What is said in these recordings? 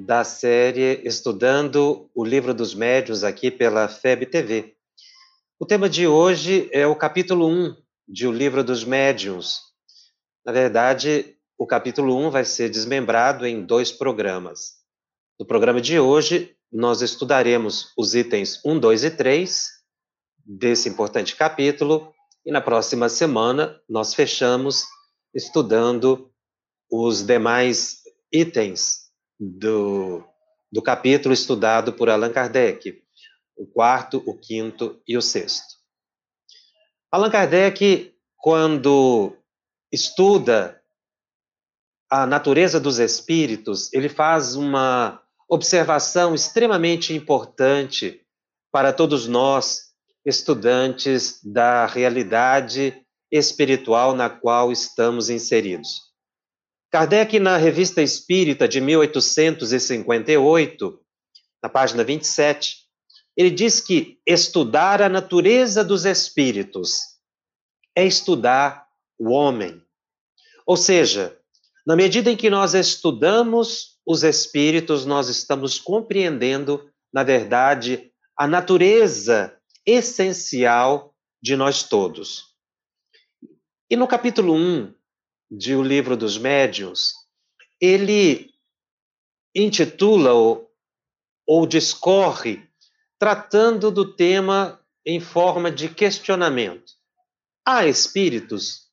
da série Estudando o Livro dos Médios aqui pela FEB TV. O tema de hoje é o capítulo 1 de O Livro dos Médiuns. Na verdade, o capítulo 1 vai ser desmembrado em dois programas. No programa de hoje, nós estudaremos os itens 1, 2 e 3 desse importante capítulo, e na próxima semana nós fechamos estudando os demais itens do, do capítulo estudado por Allan Kardec, o quarto, o quinto e o sexto. Allan Kardec, quando estuda a natureza dos espíritos, ele faz uma observação extremamente importante para todos nós, estudantes da realidade espiritual na qual estamos inseridos. Kardec, na Revista Espírita de 1858, na página 27, ele diz que estudar a natureza dos espíritos é estudar o homem. Ou seja, na medida em que nós estudamos os espíritos, nós estamos compreendendo, na verdade, a natureza essencial de nós todos. E no capítulo 1 de O Livro dos Médiuns, ele intitula ou, ou discorre tratando do tema em forma de questionamento. Há espíritos?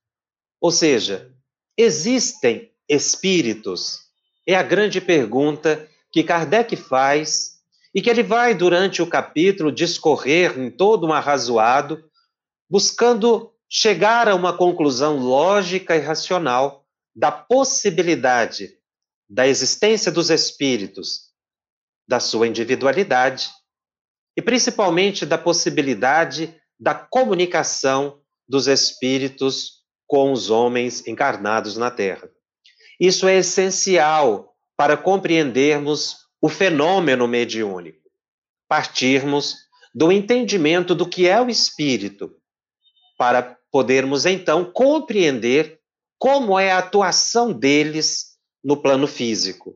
Ou seja, existem espíritos? É a grande pergunta que Kardec faz e que ele vai, durante o capítulo, discorrer em todo um arrazoado, buscando chegar a uma conclusão lógica e racional da possibilidade da existência dos espíritos, da sua individualidade e principalmente da possibilidade da comunicação dos espíritos com os homens encarnados na Terra. Isso é essencial para compreendermos o fenômeno mediúnico, partirmos do entendimento do que é o espírito para podermos então compreender como é a atuação deles no plano físico.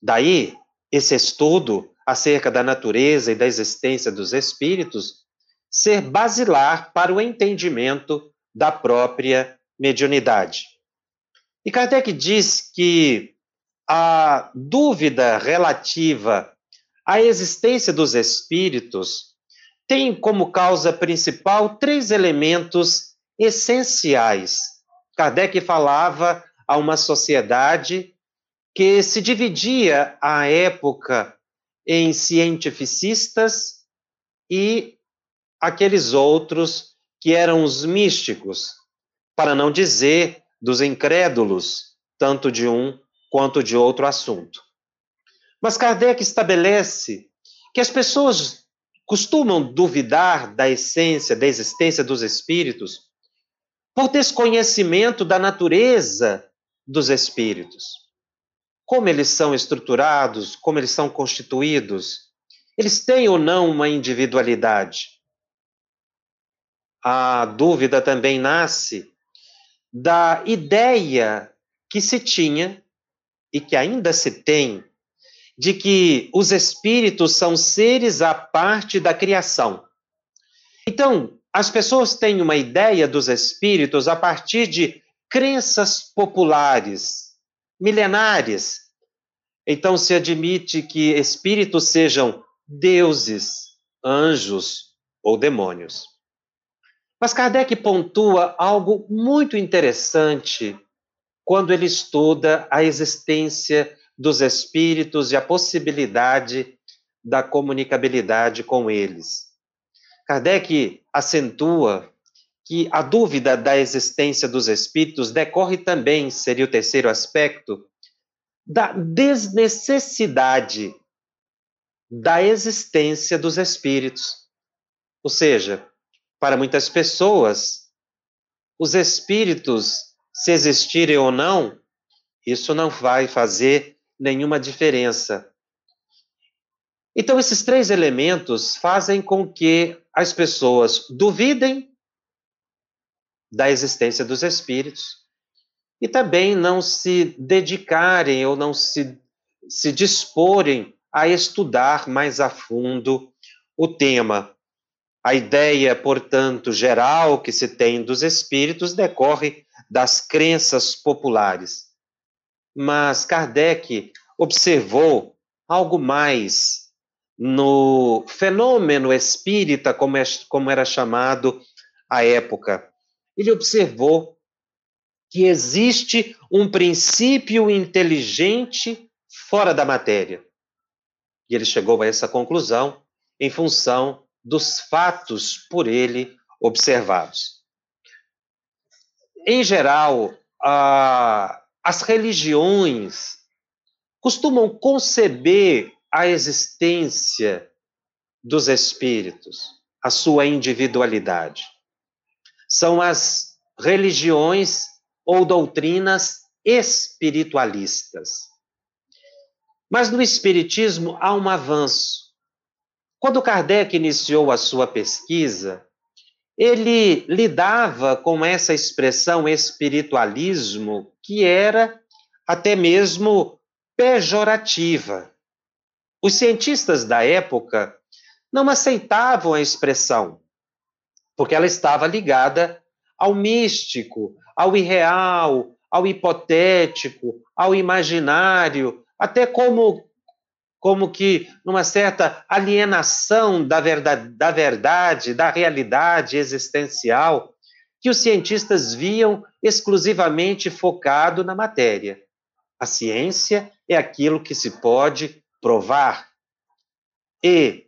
Daí, esse estudo acerca da natureza e da existência dos espíritos ser basilar para o entendimento da própria mediunidade. E Kardec diz que a dúvida relativa à existência dos espíritos tem como causa principal três elementos essenciais. Kardec falava a uma sociedade que se dividia à época em cientificistas e aqueles outros que eram os místicos, para não dizer dos incrédulos, tanto de um quanto de outro assunto. Mas Kardec estabelece que as pessoas costumam duvidar da essência, da existência dos espíritos, por desconhecimento da natureza dos espíritos. Como eles são estruturados, como eles são constituídos, eles têm ou não uma individualidade. A dúvida também nasce da ideia que se tinha e que ainda se tem de que os espíritos são seres à parte da criação. Então, as pessoas têm uma ideia dos espíritos a partir de crenças populares, milenares. Então, se admite que espíritos sejam deuses, anjos ou demônios. Mas Kardec pontua algo muito interessante quando ele estuda a existência dos espíritos e a possibilidade da comunicabilidade com eles. Kardec acentua que a dúvida da existência dos espíritos decorre também, seria o terceiro aspecto, da desnecessidade da existência dos espíritos. Ou seja, para muitas pessoas, os espíritos, se existirem ou não, isso não vai fazer nenhuma diferença. Então, esses três elementos fazem com que as pessoas duvidem da existência dos espíritos e também não se dedicarem ou não se, se disporem a estudar mais a fundo o tema. A ideia, portanto, geral que se tem dos espíritos decorre das crenças populares. Mas Kardec observou algo mais no fenômeno espírita, como, é, como era chamado à época. Ele observou que existe um princípio inteligente fora da matéria. E ele chegou a essa conclusão em função dos fatos por ele observados. Em geral, as religiões costumam conceber a existência dos espíritos, a sua individualidade. São as religiões ou doutrinas espiritualistas. Mas no espiritismo há um avanço. Quando Kardec iniciou a sua pesquisa, ele lidava com essa expressão espiritualismo que era até mesmo pejorativa. Os cientistas da época não aceitavam a expressão, porque ela estava ligada ao místico, ao irreal, ao hipotético, ao imaginário, até como como que numa certa alienação da verdade, da verdade, da realidade existencial, que os cientistas viam exclusivamente focado na matéria. A ciência é aquilo que se pode provar. E,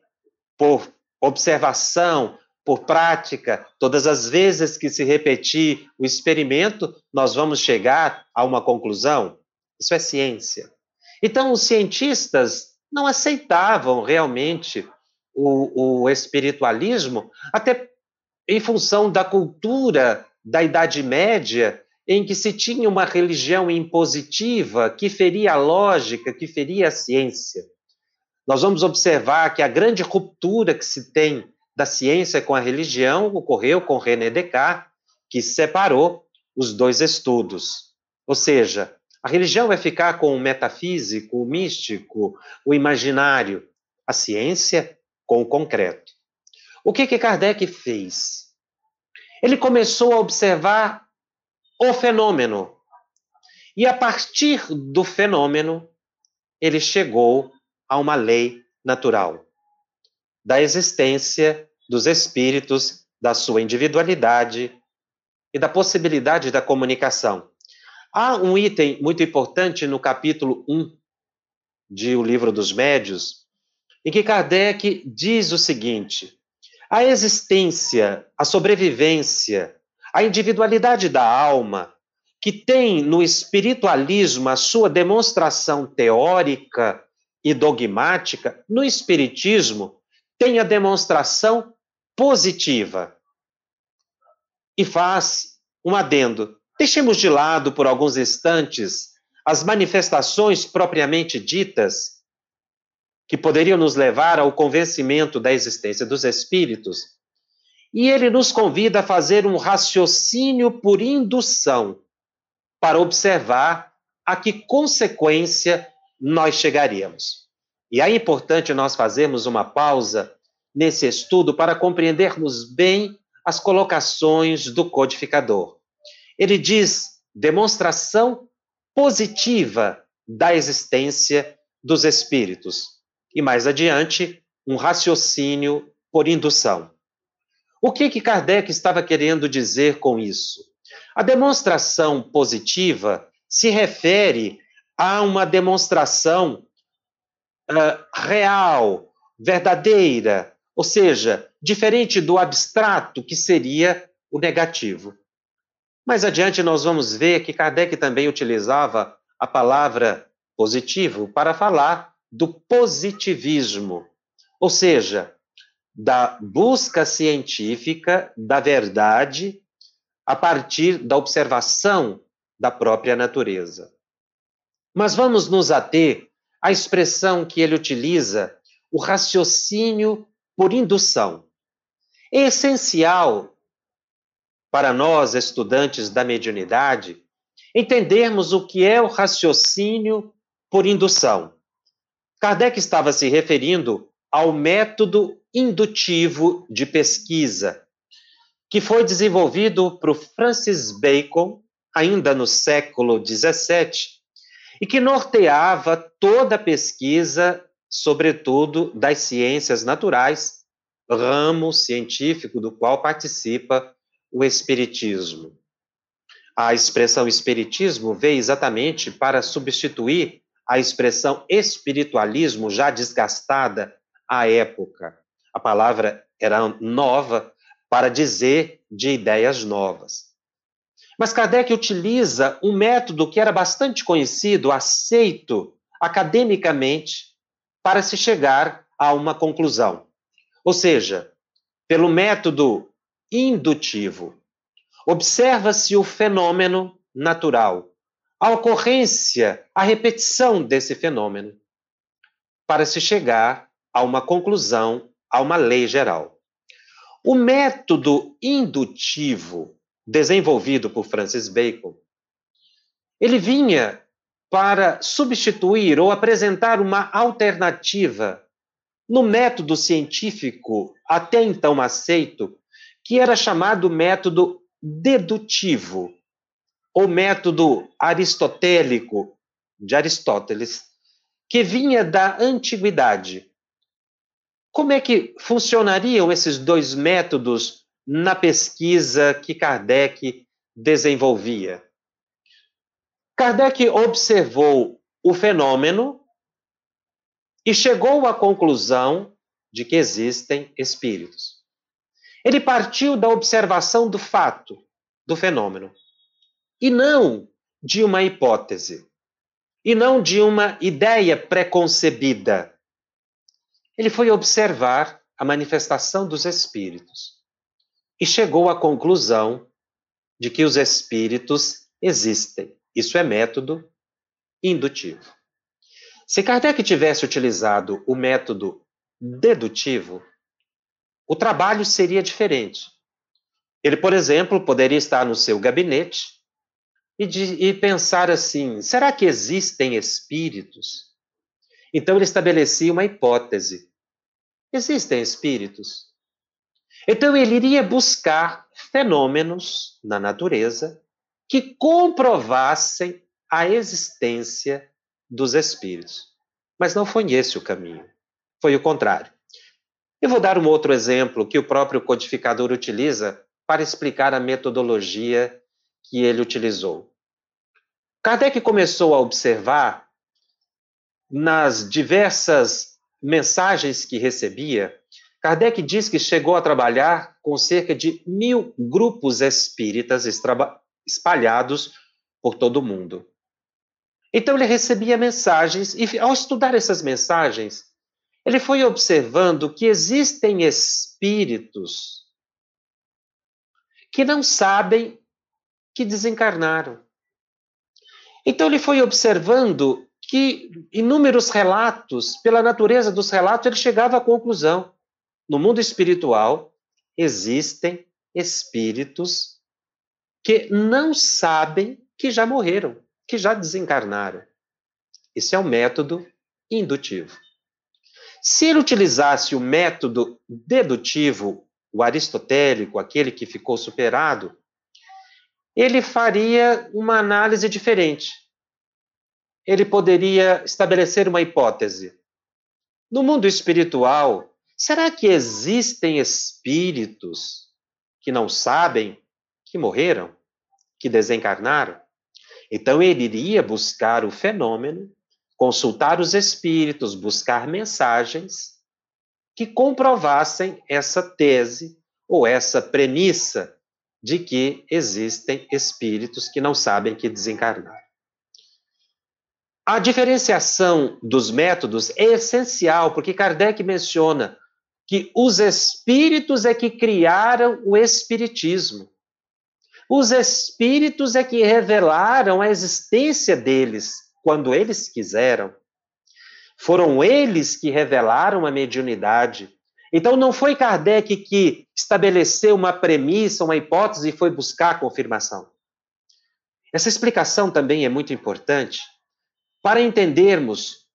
por observação, por prática, todas as vezes que se repetir o experimento, nós vamos chegar a uma conclusão. Isso é ciência. Então, os cientistas não aceitavam realmente o, o espiritualismo, até em função da cultura da Idade Média, em que se tinha uma religião impositiva que feria a lógica, que feria a ciência. Nós vamos observar que a grande ruptura que se tem da ciência com a religião ocorreu com René Descartes, que separou os dois estudos. Ou seja, a religião vai ficar com o metafísico, o místico, o imaginário, a ciência com o concreto. O que que Kardec fez? Ele começou a observar o fenômeno. E a partir do fenômeno, ele chegou a uma lei natural da existência dos espíritos, da sua individualidade e da possibilidade da comunicação. Há um item muito importante no capítulo 1 de O Livro dos Médios, em que Kardec diz o seguinte: a existência, a sobrevivência a individualidade da alma, que tem no espiritualismo a sua demonstração teórica e dogmática, no espiritismo tem a demonstração positiva. E faz um adendo. Deixemos de lado por alguns instantes as manifestações propriamente ditas que poderiam nos levar ao convencimento da existência dos espíritos e ele nos convida a fazer um raciocínio por indução, para observar a que consequência nós chegaríamos. E é importante nós fazermos uma pausa nesse estudo para compreendermos bem as colocações do codificador. Ele diz demonstração positiva da existência dos espíritos. E mais adiante, um raciocínio por indução. O que, que Kardec estava querendo dizer com isso? A demonstração positiva se refere a uma demonstração uh, real, verdadeira, ou seja, diferente do abstrato, que seria o negativo. Mais adiante, nós vamos ver que Kardec também utilizava a palavra positivo para falar do positivismo, ou seja, da busca científica da verdade a partir da observação da própria natureza. Mas vamos nos ater à expressão que ele utiliza, o raciocínio por indução. É essencial para nós, estudantes da mediunidade, entendermos o que é o raciocínio por indução. Kardec estava se referindo ao método indutivo de pesquisa, que foi desenvolvido por Francis Bacon, ainda no século XVII, e que norteava toda a pesquisa, sobretudo das ciências naturais, ramo científico do qual participa o Espiritismo. A expressão Espiritismo veio exatamente para substituir a expressão espiritualismo, já desgastada à época. A palavra era nova para dizer de ideias novas. Mas Kardec utiliza um método que era bastante conhecido, aceito academicamente, para se chegar a uma conclusão. Ou seja, pelo método indutivo. Observa-se o fenômeno natural, a ocorrência, a repetição desse fenômeno, para se chegar a uma conclusão, a uma lei geral. O método indutivo desenvolvido por Francis Bacon, ele vinha para substituir ou apresentar uma alternativa no método científico até então aceito, que era chamado método dedutivo, ou método aristotélico de Aristóteles, que vinha da antiguidade. Como é que funcionariam esses dois métodos na pesquisa que Kardec desenvolvia? Kardec observou o fenômeno e chegou à conclusão de que existem espíritos. Ele partiu da observação do fato, do fenômeno e não de uma hipótese, e não de uma ideia preconcebida. Ele foi observar a manifestação dos espíritos e chegou à conclusão de que os espíritos existem. Isso é método indutivo. Se Kardec tivesse utilizado o método dedutivo, o trabalho seria diferente. Ele, por exemplo, poderia estar no seu gabinete e, de, e pensar assim: será que existem espíritos? Então ele estabelecia uma hipótese: existem espíritos? Então ele iria buscar fenômenos na natureza que comprovassem a existência dos espíritos. Mas não foi esse o caminho, foi o contrário. Eu vou dar um outro exemplo que o próprio codificador utiliza para explicar a metodologia que ele utilizou. Kardec começou a observar nas diversas mensagens que recebia. Kardec diz que chegou a trabalhar com cerca de mil grupos espíritas espalhados por todo o mundo. Então ele recebia mensagens e, ao estudar essas mensagens, ele foi observando que existem espíritos que não sabem que desencarnaram. Então ele foi observando que inúmeros relatos, pela natureza dos relatos, ele chegava à conclusão: no mundo espiritual existem espíritos que não sabem que já morreram, que já desencarnaram. Esse é o método indutivo. Se ele utilizasse o método dedutivo, o aristotélico, aquele que ficou superado, ele faria uma análise diferente. Ele poderia estabelecer uma hipótese. No mundo espiritual, será que existem espíritos que não sabem que morreram, que desencarnaram? Então ele iria buscar o fenômeno, consultar os espíritos, buscar mensagens que comprovassem essa tese ou essa premissa de que existem espíritos que não sabem que desencarnaram. A diferenciação dos métodos é essencial, porque Kardec menciona que os espíritos é que criaram o espiritismo. Os espíritos é que revelaram a existência deles quando eles quiseram. Foram eles que revelaram a mediunidade. Então não foi Kardec que estabeleceu uma premissa, uma hipótese e foi buscar a confirmação. Essa explicação também é muito importante para entendermos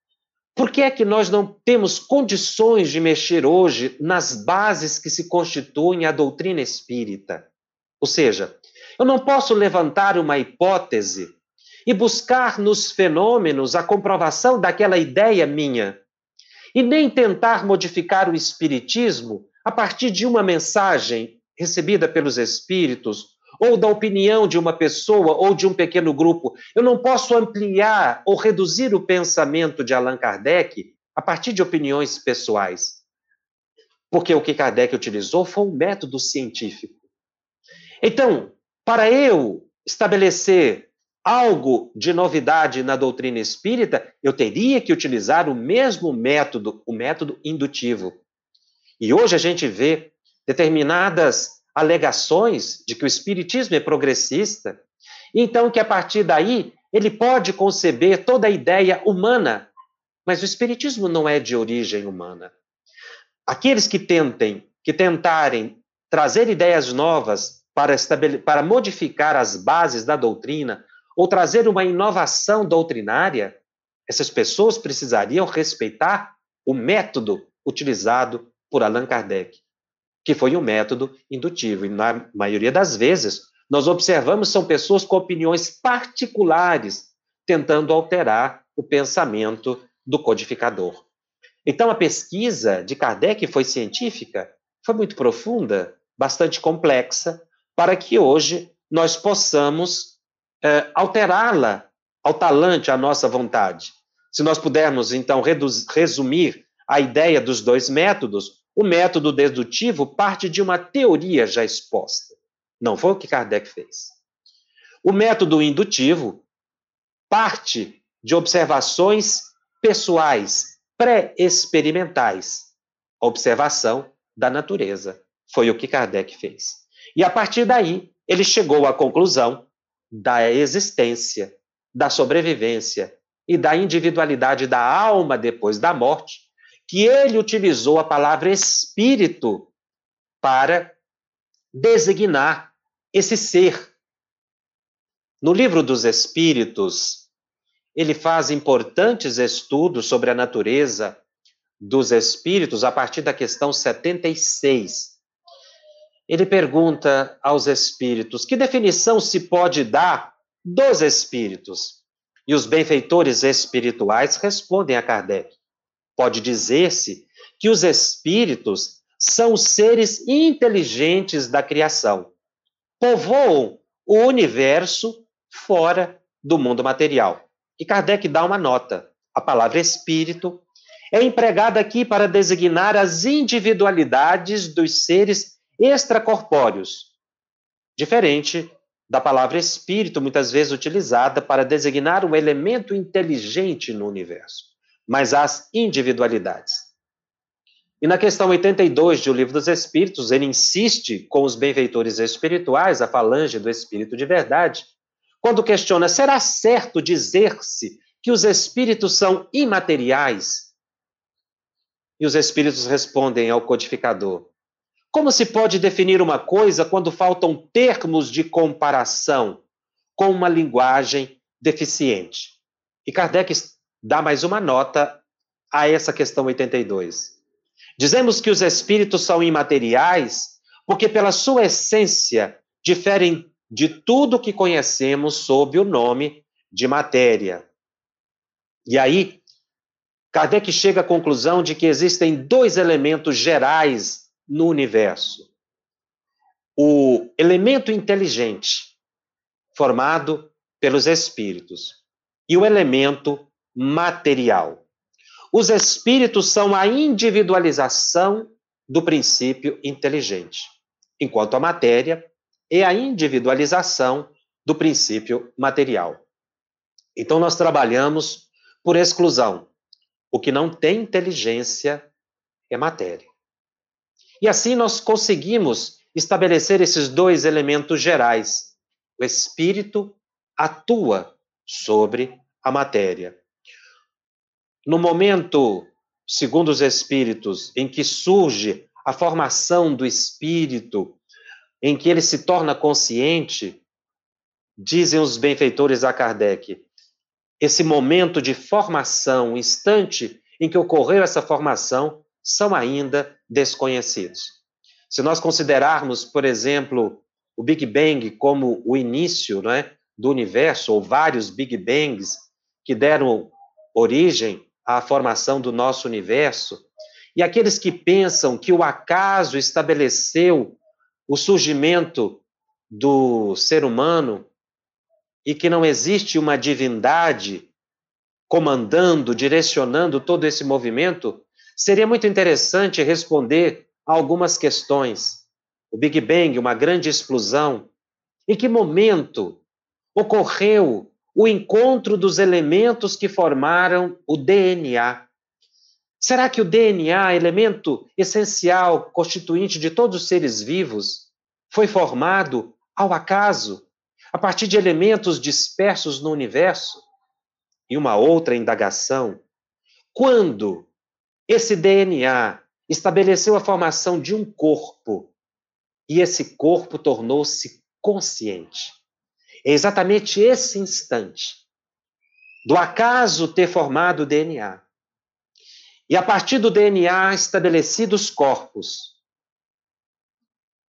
por que é que nós não temos condições de mexer hoje nas bases que se constituem a doutrina espírita. Ou seja, eu não posso levantar uma hipótese e buscar nos fenômenos a comprovação daquela ideia minha, e nem tentar modificar o espiritismo a partir de uma mensagem recebida pelos espíritos ou da opinião de uma pessoa ou de um pequeno grupo. Eu não posso ampliar ou reduzir o pensamento de Allan Kardec a partir de opiniões pessoais. Porque o que Kardec utilizou foi um método científico. Então, para eu estabelecer algo de novidade na doutrina espírita, eu teria que utilizar o mesmo método, o método indutivo. E hoje a gente vê determinadas alegações de que o espiritismo é progressista, então que a partir daí ele pode conceber toda a ideia humana, mas o espiritismo não é de origem humana. Aqueles que tentem, que tentarem trazer ideias novas para, para modificar as bases da doutrina ou trazer uma inovação doutrinária, essas pessoas precisariam respeitar o método utilizado por Allan Kardec que foi um método indutivo. E na maioria das vezes, nós observamos são pessoas com opiniões particulares, tentando alterar o pensamento do codificador. Então, a pesquisa de Kardec foi científica, foi muito profunda, bastante complexa, para que hoje nós possamos é, alterá-la ao talante, à nossa vontade. Se nós pudermos, então, resumir a ideia dos dois métodos, o método dedutivo parte de uma teoria já exposta. Não foi o que Kardec fez. O método indutivo parte de observações pessoais, pré-experimentais. Observação da natureza. Foi o que Kardec fez. E a partir daí, ele chegou à conclusão da existência, da sobrevivência e da individualidade da alma depois da morte que ele utilizou a palavra espírito para designar esse ser. No livro dos Espíritos, ele faz importantes estudos sobre a natureza dos espíritos a partir da questão 76. Ele pergunta aos espíritos: que definição se pode dar dos espíritos? E os benfeitores espirituais respondem a Kardec: Pode dizer-se que os espíritos são seres inteligentes da criação. Povoam o universo fora do mundo material. E Kardec dá uma nota. A palavra espírito é empregada aqui para designar as individualidades dos seres extracorpóreos, diferente da palavra espírito, muitas vezes utilizada para designar um elemento inteligente no universo mas as individualidades. E na questão 82 de O Livro dos Espíritos, ele insiste com os benfeitores espirituais, a falange do Espírito de Verdade, quando questiona: será certo dizer-se que os espíritos são imateriais? E os espíritos respondem ao codificador: como se pode definir uma coisa quando faltam termos de comparação com uma linguagem deficiente? E Kardec dá mais uma nota a essa questão 82. Dizemos que os espíritos são imateriais porque, pela sua essência, diferem de tudo que conhecemos sob o nome de matéria. E aí, Kardec chega à conclusão de que existem dois elementos gerais no universo: o elemento inteligente, formado pelos espíritos, e o elemento material. Os espíritos são a individualização do princípio inteligente, enquanto a matéria é a individualização do princípio material. Então, nós trabalhamos Por exclusão, o que não tem inteligência é matéria. E assim nós conseguimos estabelecer esses dois elementos gerais. O espírito atua sobre a matéria. No momento, segundo os espíritos, em que surge a formação do espírito, em que ele se torna consciente, dizem os benfeitores a Kardec, esse momento de formação, o instante em que ocorreu essa formação, são ainda desconhecidos. Se nós considerarmos, por exemplo, o Big Bang como o início é, do universo, ou vários Big Bangs que deram origem à formação do nosso universo, e aqueles que pensam que o acaso estabeleceu o surgimento do ser humano e que não existe uma divindade comandando, direcionando todo esse movimento, seria muito interessante responder algumas questões. O Big Bang, uma grande explosão. Em que momento ocorreu o encontro dos elementos que formaram o DNA? Será que o DNA, elemento essencial, constituinte de todos os seres vivos, foi formado ao acaso, a partir de elementos dispersos no universo? E uma outra indagação: quando esse DNA estabeleceu a formação de um corpo e esse corpo tornou-se consciente. É exatamente esse instante do acaso ter formado o DNA. E a partir do DNA estabelecidos corpos.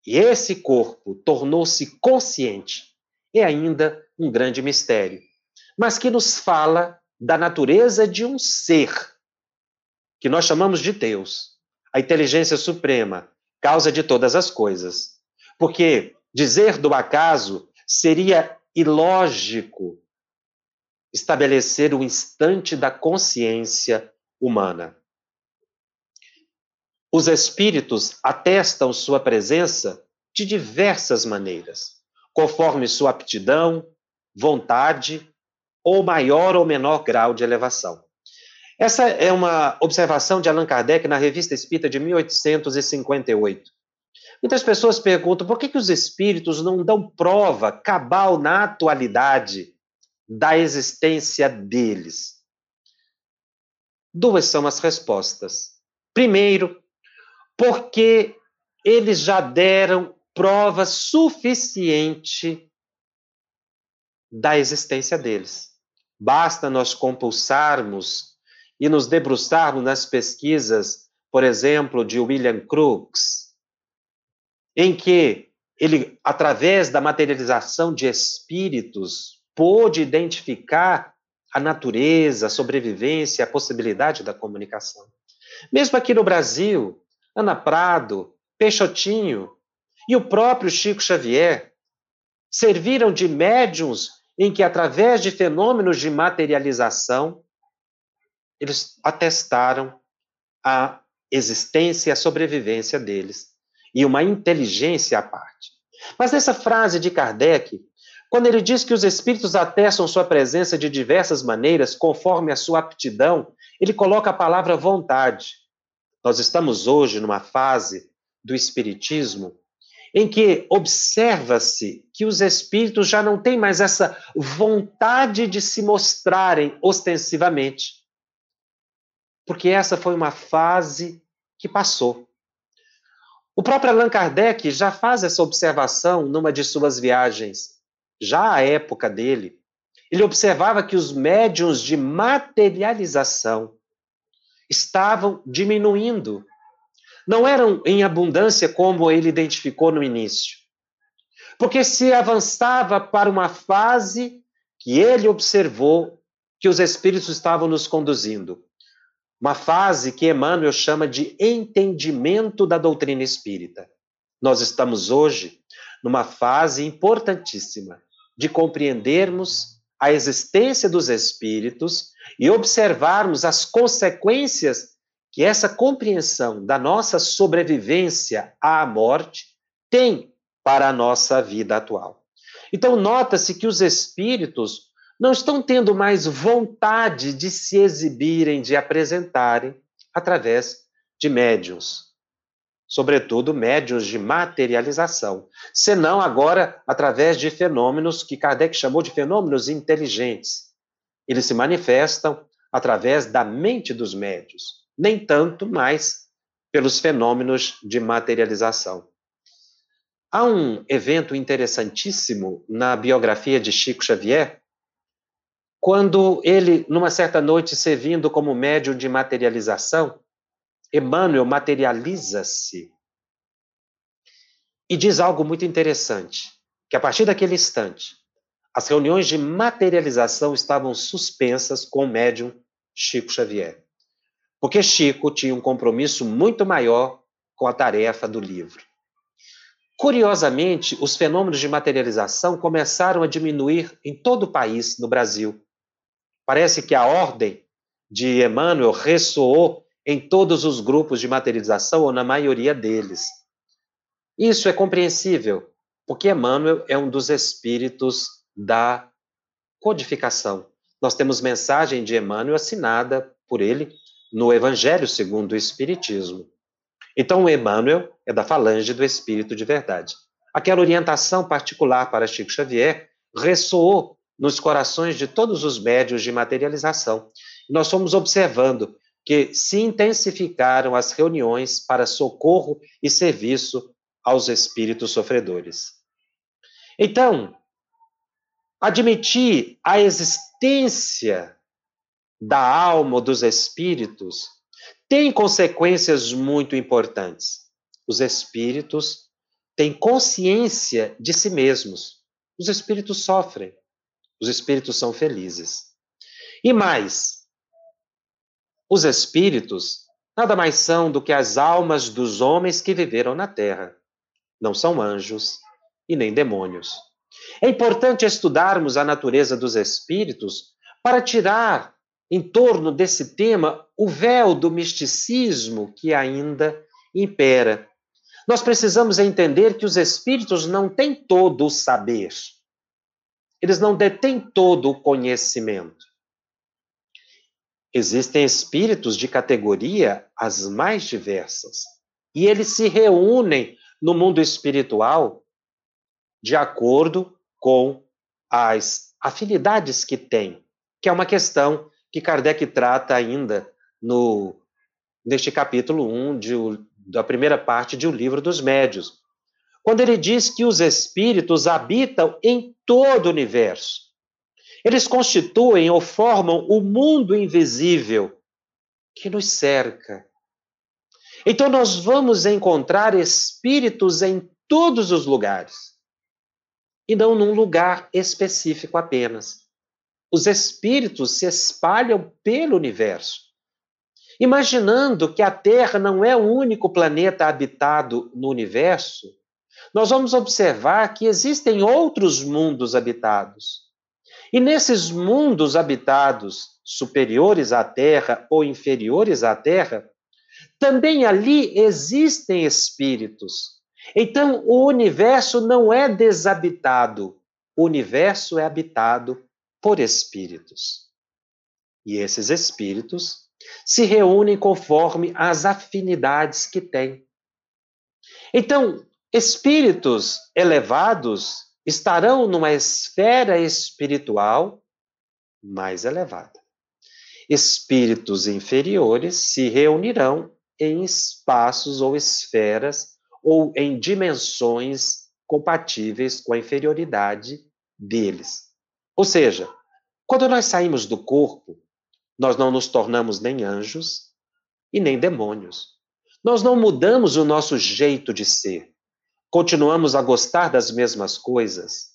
E esse corpo tornou-se consciente. É ainda um grande mistério, mas que nos fala da natureza de um ser que nós chamamos de Deus a inteligência suprema, causa de todas as coisas. Porque dizer do acaso seria ilógico estabelecer o instante da consciência humana. Os espíritos atestam sua presença de diversas maneiras, conforme sua aptidão, vontade ou maior ou menor grau de elevação. Essa é uma observação de Allan Kardec na Revista Espírita de 1858. Muitas pessoas perguntam por que, que os espíritos não dão prova cabal na atualidade da existência deles. Duas são as respostas. Primeiro, porque eles já deram prova suficiente da existência deles. Basta nós compulsarmos e nos debruçarmos nas pesquisas, por exemplo, de William Crookes, em que ele, através da materialização de espíritos, pôde identificar a natureza, a sobrevivência, a possibilidade da comunicação. Mesmo aqui no Brasil, Ana Prado, Peixotinho e o próprio Chico Xavier serviram de médiums em que, através de fenômenos de materialização, eles atestaram a existência e a sobrevivência deles e uma inteligência à parte. Mas nessa frase de Kardec, quando ele diz que os espíritos atestam sua presença de diversas maneiras, conforme a sua aptidão, ele coloca a palavra vontade. Nós estamos hoje numa fase do espiritismo em que observa-se que os espíritos já não têm mais essa vontade de se mostrarem ostensivamente porque essa foi uma fase que passou. O próprio Allan Kardec já faz essa observação numa de suas viagens, já à época dele. Ele observava que os médiums de materialização estavam diminuindo. Não eram em abundância como ele identificou no início. Porque se avançava para uma fase que ele observou que os espíritos estavam nos conduzindo uma fase que Emmanuel chama de entendimento da doutrina espírita. Nós estamos hoje numa fase importantíssima de compreendermos a existência dos espíritos e observarmos as consequências que essa compreensão da nossa sobrevivência à morte tem para a nossa vida atual. Então, nota-se que os espíritos não estão tendo mais vontade de se exibirem, de apresentarem através de médiums, sobretudo médiums de materialização, senão agora através de fenômenos que Kardec chamou de fenômenos inteligentes. Eles se manifestam através da mente dos médios, nem tanto mais pelos fenômenos de materialização. Há um evento interessantíssimo na biografia de Chico Xavier, quando ele, numa certa noite, servindo como médium de materialização, Emmanuel materializa-se e diz algo muito interessante, que a partir daquele instante, as reuniões de materialização estavam suspensas com o médium Chico Xavier. Porque Chico tinha um compromisso muito maior com a tarefa do livro. Curiosamente, os fenômenos de materialização começaram a diminuir em todo o país, no Brasil. Parece que a ordem de Emmanuel ressoou em todos os grupos de materialização, ou na maioria deles. Isso é compreensível, porque Emmanuel é um dos espíritos da codificação. Nós temos mensagem de Emmanuel assinada por ele no Evangelho segundo o Espiritismo. Então, Emmanuel é da falange do Espírito de verdade. Aquela orientação particular para Chico Xavier ressoou nos corações de todos os médios de materialização. Nós fomos observando que se intensificaram as reuniões para socorro e serviço aos espíritos sofredores. Então, admitir a existência da alma dos espíritos tem consequências muito importantes. Os espíritos têm consciência de si mesmos. Os espíritos sofrem. Os espíritos são felizes. E mais, os espíritos nada mais são do que as almas dos homens que viveram na terra. Não são anjos e nem demônios. É importante estudarmos a natureza dos espíritos para tirar em torno desse tema o véu do misticismo que ainda impera. Nós precisamos entender que os espíritos não têm todo o saber. Eles não detêm todo o conhecimento. Existem espíritos de categoria as mais diversas. E eles se reúnem no mundo espiritual de acordo com as afinidades que têm, que é uma questão que Kardec trata ainda no neste capítulo 1 de, da primeira parte de O Livro dos Médios, quando ele diz que os espíritos habitam em todo o universo. Eles constituem ou formam o mundo invisível que nos cerca. Então, nós vamos encontrar espíritos em todos os lugares, e não num lugar específico apenas os espíritos se espalham pelo universo. Imaginando que a Terra não é o único planeta habitado no universo, nós vamos observar que existem outros mundos habitados. E nesses mundos habitados, superiores à Terra ou inferiores à Terra, também ali existem espíritos. Então, o universo não é desabitado, o universo é habitado por espíritos. E esses espíritos se reúnem conforme as afinidades que têm. Então, espíritos elevados estarão numa esfera espiritual mais elevada. Espíritos inferiores se reunirão em espaços ou esferas ou em dimensões compatíveis com a inferioridade deles. Ou seja, quando nós saímos do corpo, nós não nos tornamos nem anjos e nem demônios. Nós não mudamos o nosso jeito de ser. Continuamos a gostar das mesmas coisas.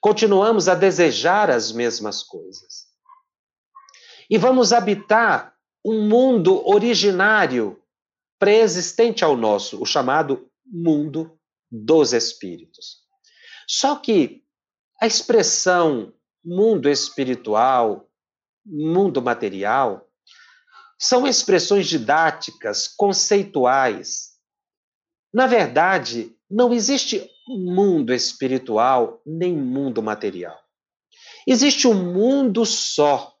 Continuamos a desejar as mesmas coisas. E vamos habitar um mundo originário, pré-existente ao nosso, o chamado mundo dos espíritos. Só que a expressão mundo espiritual, mundo material, são expressões didáticas, conceituais. Na verdade, não existe mundo espiritual nem mundo material. Existe um mundo só,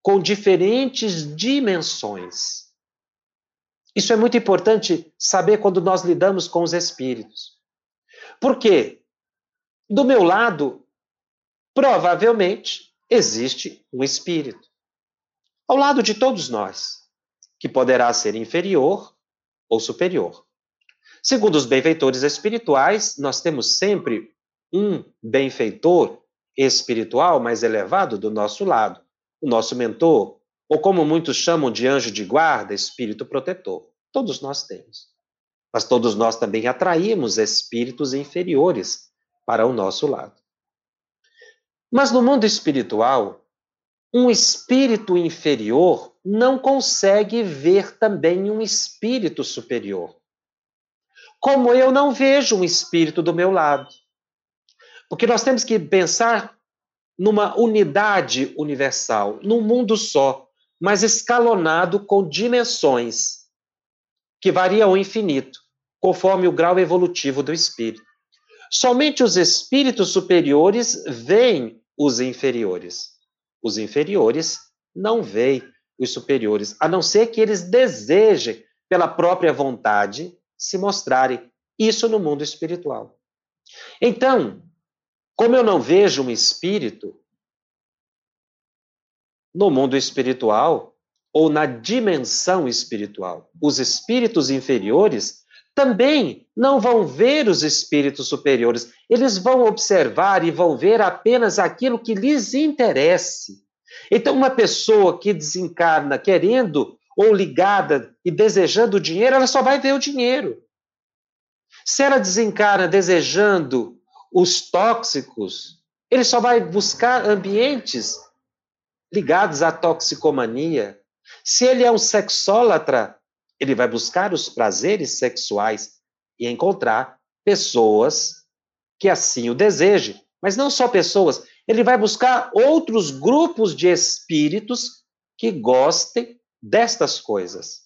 com diferentes dimensões. Isso é muito importante saber quando nós lidamos com os espíritos. Porque, do meu lado, provavelmente existe um espírito. Ao lado de todos nós, que poderá ser inferior ou superior. Segundo os benfeitores espirituais, nós temos sempre um benfeitor espiritual mais elevado do nosso lado, o nosso mentor, ou como muitos chamam de anjo de guarda, espírito protetor. Todos nós temos. Mas todos nós também atraímos espíritos inferiores para o nosso lado. Mas no mundo espiritual, um espírito inferior não consegue ver também um espírito superior. Como eu não vejo um espírito do meu lado. Porque nós temos que pensar numa unidade universal, num mundo só, mas escalonado com dimensões que variam ao infinito, conforme o grau evolutivo do espírito. Somente os espíritos superiores veem os inferiores. Os inferiores não veem os superiores, a não ser que eles desejem, pela própria vontade, se mostrarem. Isso no mundo espiritual. Então, como eu não vejo um espírito no mundo espiritual ou na dimensão espiritual, os espíritos inferiores também não vão ver os espíritos superiores. Eles vão observar e vão ver apenas aquilo que lhes interesse. Então, uma pessoa que desencarna querendo ou ligada e desejando dinheiro, ela só vai ver o dinheiro. Se ela desencarna desejando os tóxicos, ele só vai buscar ambientes ligados à toxicomania. Se ele é um sexólatra, ele vai buscar os prazeres sexuais e encontrar pessoas que assim o desejem. Mas não só pessoas, ele vai buscar outros grupos de espíritos que gostem destas coisas.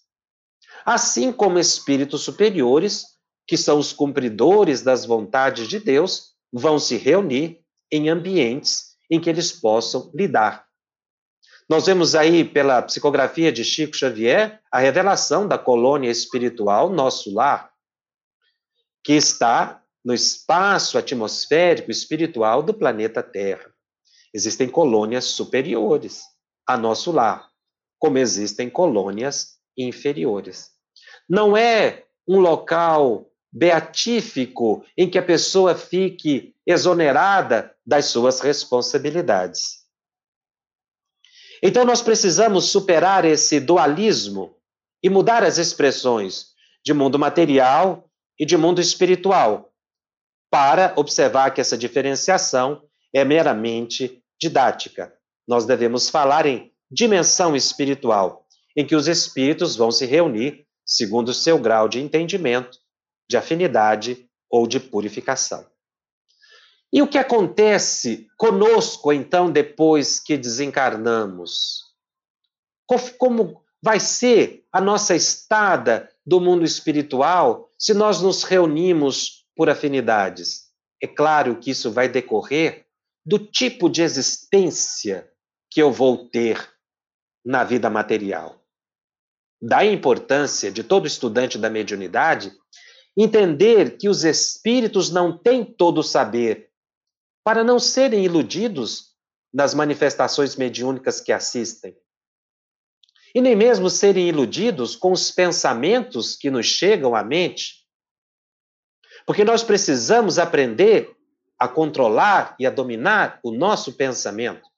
Assim como espíritos superiores, que são os cumpridores das vontades de Deus, vão se reunir em ambientes em que eles possam lidar. Nós vemos aí, pela psicografia de Chico Xavier, a revelação da colônia espiritual Nosso Lar, que está no espaço atmosférico espiritual do planeta Terra. Existem colônias superiores a Nosso Lar, como existem colônias inferiores. Não é um local beatífico em que a pessoa fique exonerada das suas responsabilidades. Então, nós precisamos superar esse dualismo e mudar as expressões de mundo material e de mundo espiritual, para observar que essa diferenciação é meramente didática. Nós devemos falar em dimensão espiritual, em que os espíritos vão se reunir segundo o seu grau de entendimento de afinidade ou de purificação. E o que acontece conosco, então, depois que desencarnamos? Como vai ser a nossa estada do mundo espiritual se nós nos reunimos por afinidades? É claro que isso vai decorrer do tipo de existência que eu vou ter na vida material. Da importância de todo estudante da mediunidade entender que os espíritos não têm todo o saber, para não serem iludidos nas manifestações mediúnicas que assistem. E nem mesmo serem iludidos com os pensamentos que nos chegam à mente. Porque nós precisamos aprender a controlar e a dominar o nosso pensamento.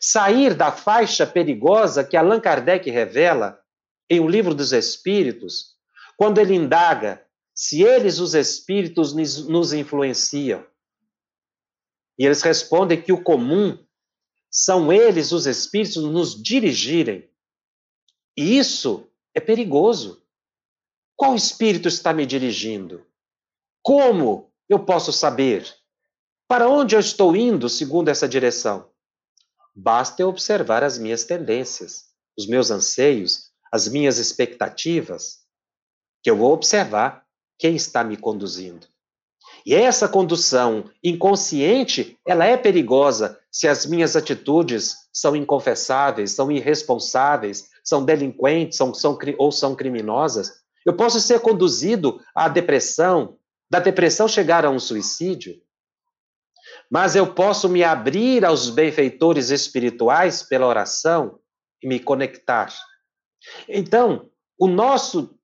Sair da faixa perigosa que Allan Kardec revela em O Livro dos Espíritos, quando ele indaga se eles, os espíritos, nos influenciam. E eles respondem que o comum são eles, os espíritos, nos dirigirem. E isso é perigoso. Qual espírito está me dirigindo? Como eu posso saber? Para onde eu estou indo segundo essa direção? Basta observar as minhas tendências, os meus anseios, as minhas expectativas, que eu vou observar quem está me conduzindo. E essa condução inconsciente, ela é perigosa se as minhas atitudes são inconfessáveis, são irresponsáveis, são delinquentes são, são, ou são criminosas. Eu posso ser conduzido à depressão, da depressão chegar a um suicídio. Mas eu posso me abrir aos benfeitores espirituais pela oração e me conectar. Então, o nosso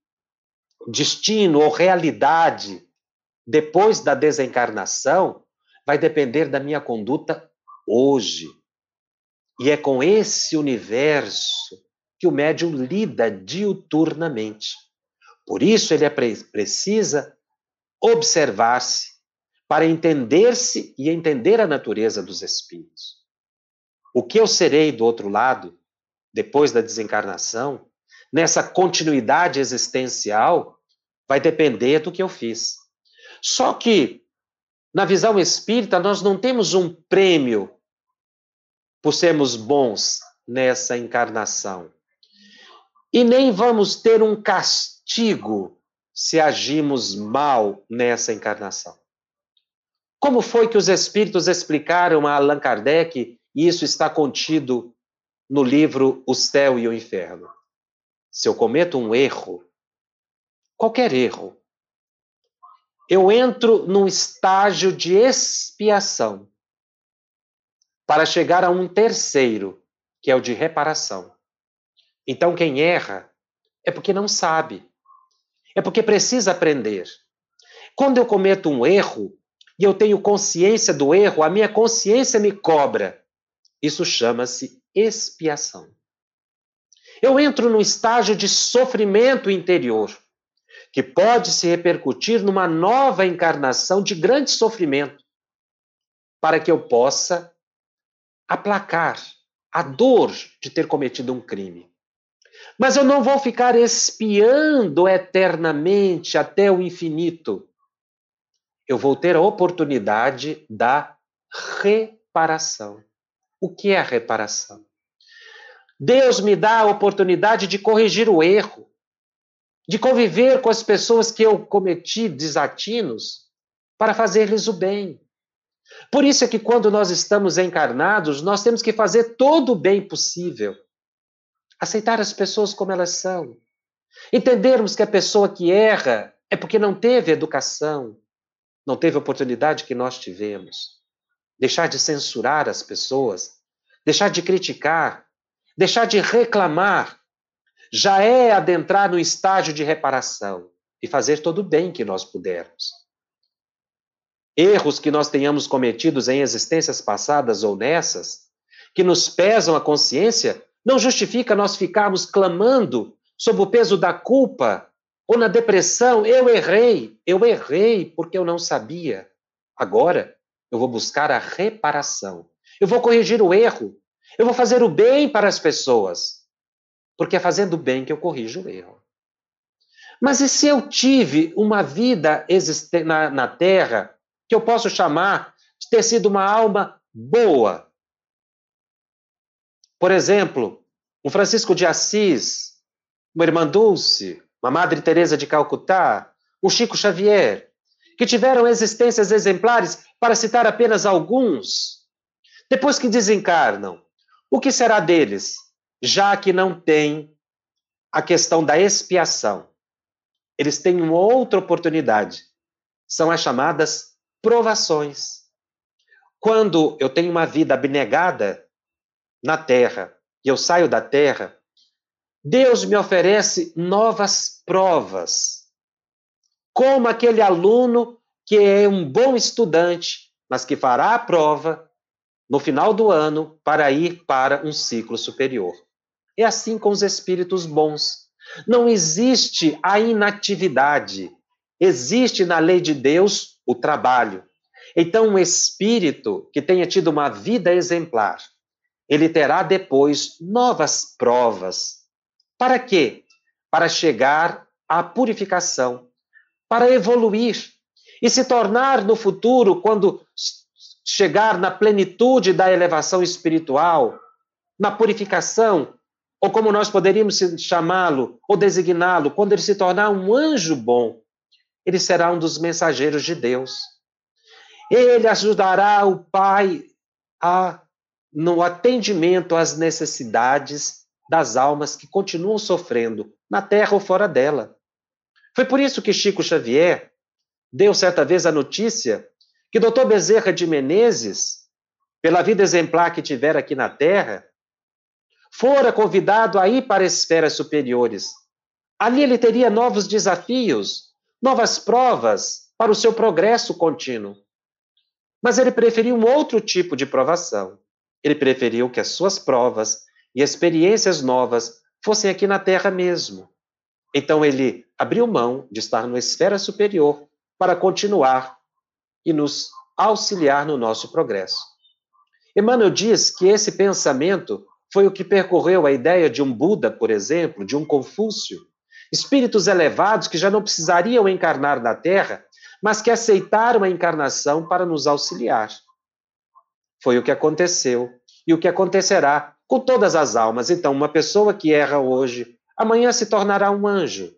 destino ou realidade depois da desencarnação vai depender da minha conduta hoje. E é com esse universo que o médium lida diuturnamente. Por isso, ele é pre precisa observar-se para entender-se e entender a natureza dos espíritos. O que eu serei do outro lado, depois da desencarnação, nessa continuidade existencial, vai depender do que eu fiz. Só que, na visão espírita, nós não temos um prêmio por sermos bons nessa encarnação. E nem vamos ter um castigo se agimos mal nessa encarnação. Como foi que os espíritos explicaram a Allan Kardec, e isso está contido no livro O Céu e o Inferno? Se eu cometo um erro, qualquer erro, eu entro num estágio de expiação para chegar a um terceiro, que é o de reparação. Então, quem erra é porque não sabe, é porque precisa aprender. Quando eu cometo um erro e eu tenho consciência do erro, a minha consciência me cobra. Isso chama-se expiação. Eu entro num estágio de sofrimento interior que pode se repercutir numa nova encarnação de grande sofrimento, para que eu possa aplacar a dor de ter cometido um crime. Mas eu não vou ficar espiando eternamente até o infinito. Eu vou ter a oportunidade da reparação. O que é a reparação? Deus me dá a oportunidade de corrigir o erro de conviver com as pessoas que eu cometi desatinos para fazer-lhes o bem. Por isso é que quando nós estamos encarnados, nós temos que fazer todo o bem possível. Aceitar as pessoas como elas são. Entendermos que a pessoa que erra é porque não teve educação, não teve a oportunidade que nós tivemos. Deixar de censurar as pessoas, deixar de criticar, deixar de reclamar já é adentrar no estágio de reparação e fazer todo o bem que nós pudermos. Erros que nós tenhamos cometidos em existências passadas ou nessas, que nos pesam a consciência, não justifica nós ficarmos clamando sob o peso da culpa ou na depressão. Eu errei, eu errei porque eu não sabia. Agora eu vou buscar a reparação. Eu vou corrigir o erro. Eu vou fazer o bem para as pessoas porque é fazendo bem que eu corrijo o erro. Mas e se eu tive uma vida na, na Terra que eu posso chamar de ter sido uma alma boa? Por exemplo, um Francisco de Assis, uma irmã Dulce, uma Madre Teresa de Calcutá, um Chico Xavier, que tiveram existências exemplares, para citar apenas alguns. Depois que desencarnam, o que será deles? já que não tem a questão da expiação. Eles têm uma outra oportunidade. São as chamadas provações. Quando eu tenho uma vida abnegada na terra e eu saio da terra, Deus me oferece novas provas. Como aquele aluno que é um bom estudante, mas que fará a prova no final do ano para ir para um ciclo superior. É assim com os espíritos bons. Não existe a inatividade. Existe na lei de Deus o trabalho. Então, um espírito que tenha tido uma vida exemplar, ele terá depois novas provas. Para quê? Para chegar à purificação, para evoluir e se tornar no futuro, quando chegar na plenitude da elevação espiritual, na purificação, ou como nós poderíamos chamá-lo ou designá-lo, quando ele se tornar um anjo bom, ele será um dos mensageiros de Deus. Ele ajudará o pai a no atendimento às necessidades das almas que continuam sofrendo na terra ou fora dela. Foi por isso que Chico Xavier deu certa vez a notícia que Dr. Bezerra de Menezes, pela vida exemplar que tivera aqui na terra, fora convidado a ir para esferas superiores. Ali ele teria novos desafios, novas provas para o seu progresso contínuo. Mas ele preferiu um outro tipo de provação. Ele preferiu que as suas provas e experiências novas fossem aqui na Terra mesmo. Então ele abriu mão de estar na esfera superior para continuar e nos auxiliar no nosso progresso. Emmanuel diz que esse pensamento foi o que percorreu a ideia de um Buda, por exemplo, de um Confúcio, espíritos elevados que já não precisariam encarnar na Terra, mas que aceitaram a encarnação para nos auxiliar. Foi o que aconteceu e o que acontecerá com todas as almas. Então, uma pessoa que erra hoje, amanhã se tornará um anjo,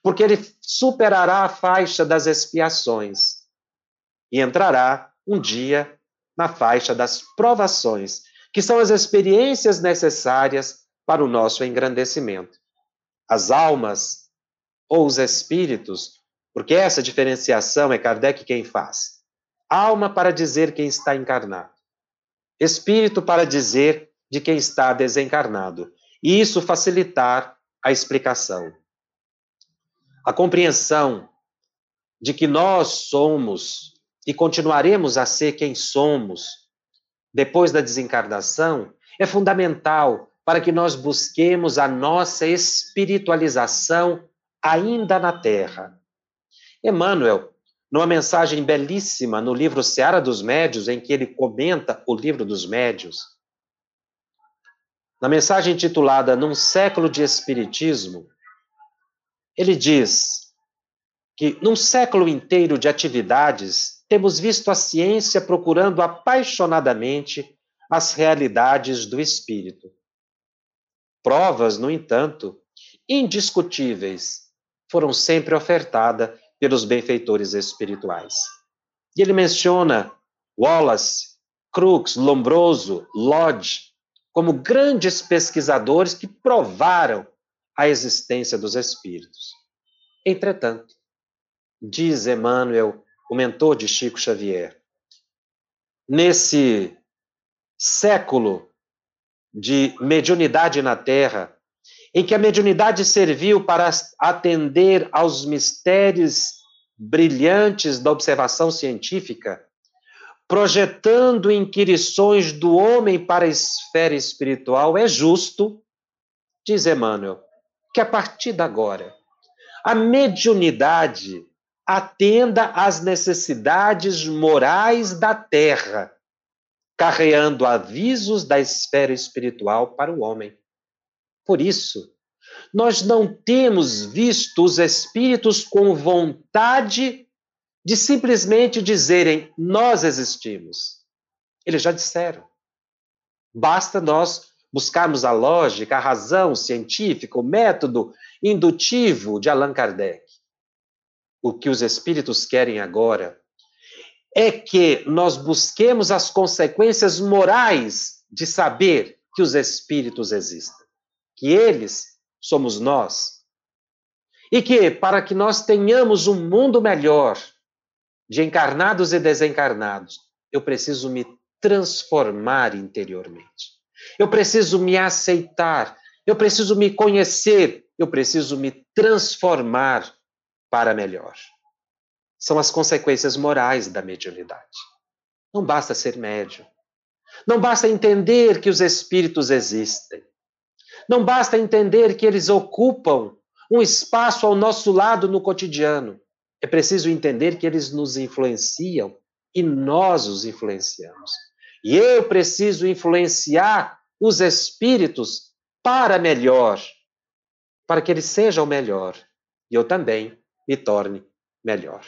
porque ele superará a faixa das expiações e entrará um dia na faixa das provações, que são as experiências necessárias para o nosso engrandecimento. As almas ou os espíritos, porque essa diferenciação é Kardec quem faz. Alma para dizer quem está encarnado espírito para dizer de quem está desencarnado, e isso facilitar a explicação. A compreensão de que nós somos e continuaremos a ser quem somos depois da desencarnação é fundamental para que nós busquemos a nossa espiritualização ainda na Terra. Emmanuel numa mensagem belíssima no livro Seara dos Médios, em que ele comenta o livro dos médios. Na mensagem intitulada Num século de Espiritismo, ele diz que num século inteiro de atividades, temos visto a ciência procurando apaixonadamente as realidades do espírito. Provas, no entanto, indiscutíveis, foram sempre ofertadas pelos benfeitores espirituais. E ele menciona Wallace, Crookes, Lombroso, Lodge, como grandes pesquisadores que provaram a existência dos espíritos. Entretanto, diz Emmanuel, o mentor de Chico Xavier, nesse século de mediunidade na Terra, em que a mediunidade serviu para atender aos mistérios brilhantes da observação científica, projetando inquirições do homem para a esfera espiritual, é justo, diz Emmanuel, que a partir de agora a mediunidade atenda às necessidades morais da terra, carreando avisos da esfera espiritual para o homem. Por isso, nós não temos visto os espíritos com vontade de simplesmente dizerem: Nós existimos. Eles já disseram. Basta nós buscarmos a lógica, a razão científica, o método indutivo de Allan Kardec. O que os espíritos querem agora é que nós busquemos as consequências morais de saber que os espíritos existem que eles somos nós. E que, para que nós tenhamos um mundo melhor, de encarnados e desencarnados, eu preciso me transformar interiormente. Eu preciso me aceitar, eu preciso me conhecer, eu preciso me transformar para melhor. São as consequências morais da mediunidade. Não basta ser médium. Não basta entender que os espíritos existem. Não basta entender que eles ocupam um espaço ao nosso lado no cotidiano. É preciso entender que eles nos influenciam e nós os influenciamos. E eu preciso influenciar os espíritos para melhor, para que eles sejam melhor e eu também me torne melhor.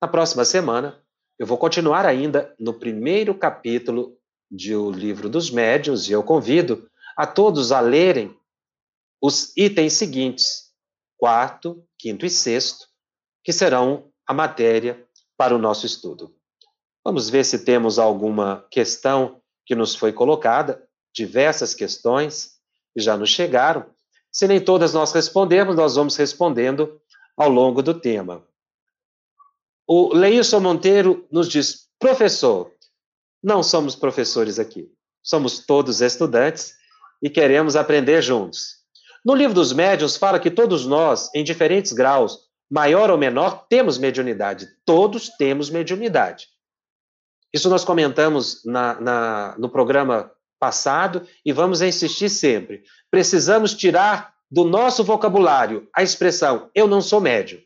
Na próxima semana, eu vou continuar ainda no primeiro capítulo do livro dos médios e eu convido a todos a lerem os itens seguintes, quarto, quinto e sexto, que serão a matéria para o nosso estudo. Vamos ver se temos alguma questão que nos foi colocada, diversas questões que já nos chegaram. Se nem todas nós respondemos, nós vamos respondendo ao longo do tema. O Leilson Monteiro nos diz: professor, não somos professores aqui, somos todos estudantes e queremos aprender juntos. No livro dos médiuns fala que todos nós, em diferentes graus, maior ou menor, temos mediunidade. Todos temos mediunidade. Isso nós comentamos na, na, no programa passado e vamos insistir sempre. Precisamos tirar do nosso vocabulário a expressão eu não sou médio.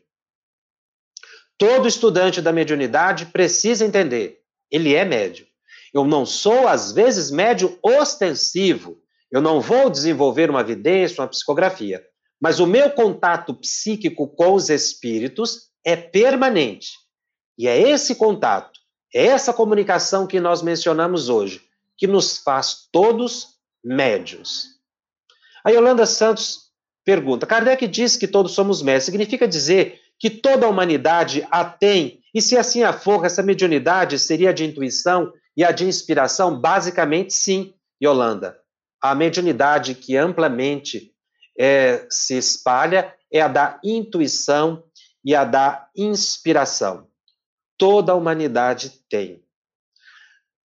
Todo estudante da mediunidade precisa entender, ele é médio. Eu não sou, às vezes, médio ostensivo. Eu não vou desenvolver uma vidência, uma psicografia. Mas o meu contato psíquico com os espíritos é permanente. E é esse contato, é essa comunicação que nós mencionamos hoje, que nos faz todos médios. A Yolanda Santos pergunta: Kardec diz que todos somos médios. Significa dizer que toda a humanidade a tem? E se assim a for, essa mediunidade seria a de intuição e a de inspiração? Basicamente, sim, Yolanda. A mediunidade que amplamente é, se espalha é a da intuição e a da inspiração. Toda a humanidade tem.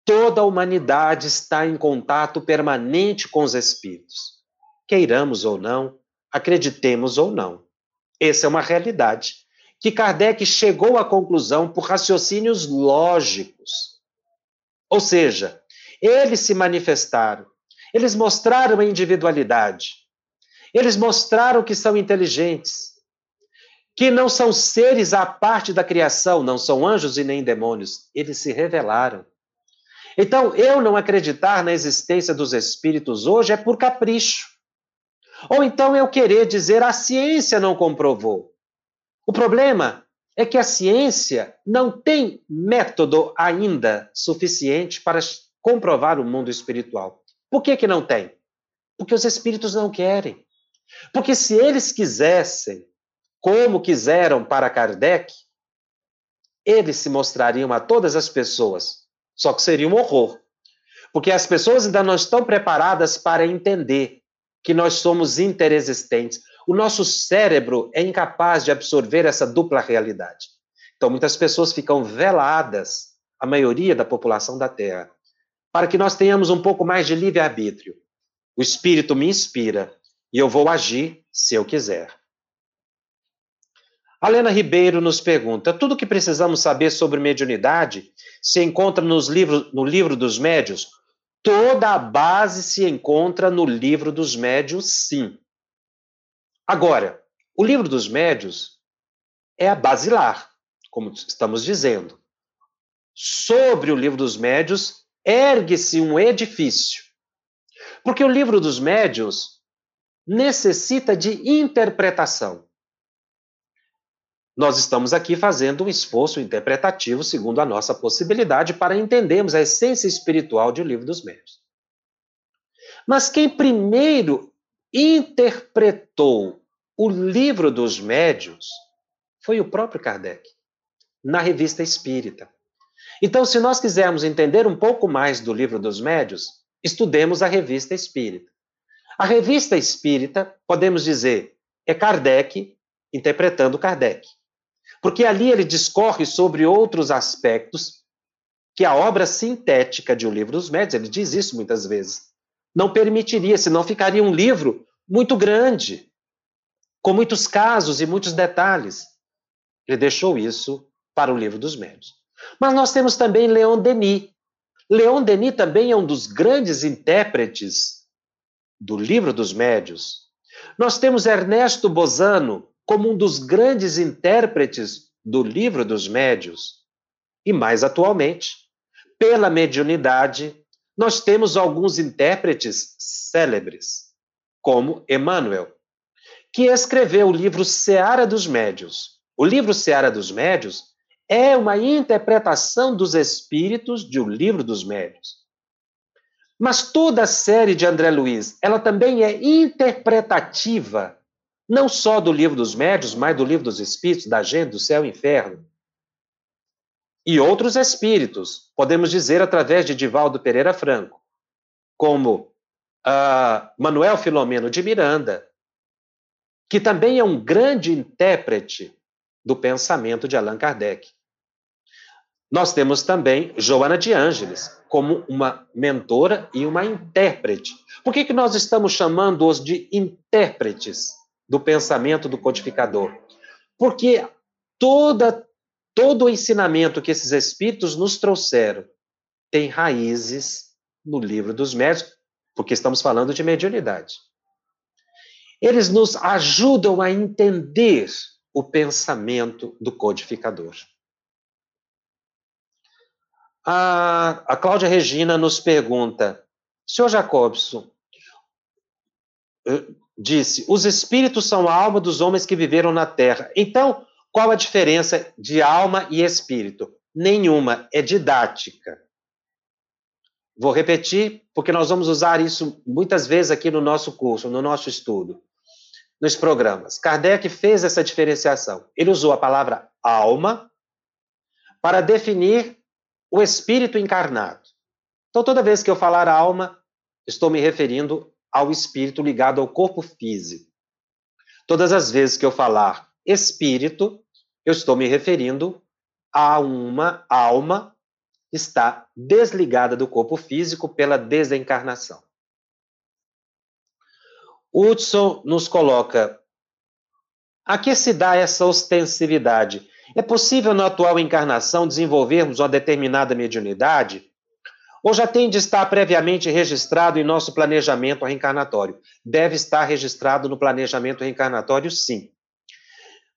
Toda a humanidade está em contato permanente com os espíritos. Queiramos ou não, acreditemos ou não. Essa é uma realidade que Kardec chegou à conclusão por raciocínios lógicos. Ou seja, eles se manifestaram, eles mostraram a individualidade, eles mostraram que são inteligentes, que não são seres à parte da criação, não são anjos e nem demônios, eles se revelaram. Então, eu não acreditar na existência dos espíritos hoje é por capricho. Ou então eu querer dizer a ciência não comprovou. O problema é que a ciência não tem método ainda suficiente para comprovar o mundo espiritual. Por que, que não tem? Porque os espíritos não querem. Porque se eles quisessem, como quiseram para Kardec, eles se mostrariam a todas as pessoas. Só que seria um horror. Porque as pessoas ainda não estão preparadas para entender que nós somos interexistentes. O nosso cérebro é incapaz de absorver essa dupla realidade. Então, muitas pessoas ficam veladas, a maioria da população da Terra, para que nós tenhamos um pouco mais de livre-arbítrio. O Espírito me inspira e eu vou agir se eu quiser. A Lena Ribeiro nos pergunta: tudo o que precisamos saber sobre mediunidade se encontra nos livros, no livro dos médios? Toda a base se encontra no livro dos médios, sim. Agora, o livro dos médios é a basilar, como estamos dizendo. Sobre o livro dos médios ergue-se um edifício. Porque o livro dos médios necessita de interpretação. Nós estamos aqui fazendo um esforço interpretativo segundo a nossa possibilidade para entendermos a essência espiritual de O Livro dos Médios. Mas quem primeiro interpretou o livro dos médios foi o próprio Kardec, na revista Espírita. Então, se nós quisermos entender um pouco mais do livro dos médios, estudemos a revista Espírita. A revista Espírita, podemos dizer, é Kardec interpretando Kardec. Porque ali ele discorre sobre outros aspectos que a obra sintética de O Livro dos Médios, ele diz isso muitas vezes, não permitiria, senão ficaria um livro muito grande, com muitos casos e muitos detalhes. Ele deixou isso para o livro dos médios. Mas nós temos também Leon Denis. Leon Denis também é um dos grandes intérpretes do livro dos médios. Nós temos Ernesto Bozano como um dos grandes intérpretes do livro dos médios. E mais atualmente, pela mediunidade, nós temos alguns intérpretes célebres, como Emmanuel, que escreveu o livro Seara dos Médios. O livro Seara dos Médios é uma interpretação dos espíritos de O Livro dos Médios. Mas toda a série de André Luiz, ela também é interpretativa, não só do Livro dos Médios, mas do Livro dos Espíritos, da Gente, do Céu e Inferno. e outros espíritos, podemos dizer através de Divaldo Pereira Franco, como uh, Manuel Filomeno de Miranda, que também é um grande intérprete do pensamento de Allan Kardec. Nós temos também Joana de Ângeles como uma mentora e uma intérprete. Por que, que nós estamos chamando-os de intérpretes do pensamento do codificador? Porque toda, todo o ensinamento que esses espíritos nos trouxeram tem raízes no livro dos médios, porque estamos falando de mediunidade. Eles nos ajudam a entender o pensamento do codificador. A, a Cláudia Regina nos pergunta, senhor Jacobson, eh, disse, os espíritos são a alma dos homens que viveram na Terra. Então, qual a diferença de alma e espírito? Nenhuma, é didática. Vou repetir, porque nós vamos usar isso muitas vezes aqui no nosso curso, no nosso estudo, nos programas. Kardec fez essa diferenciação. Ele usou a palavra alma para definir o espírito encarnado. Então, toda vez que eu falar alma, estou me referindo ao espírito ligado ao corpo físico. Todas as vezes que eu falar espírito, eu estou me referindo a uma alma que está desligada do corpo físico pela desencarnação. Hudson nos coloca: a que se dá essa ostensividade? É possível, na atual encarnação, desenvolvermos uma determinada mediunidade? Ou já tem de estar previamente registrado em nosso planejamento reencarnatório? Deve estar registrado no planejamento reencarnatório, sim.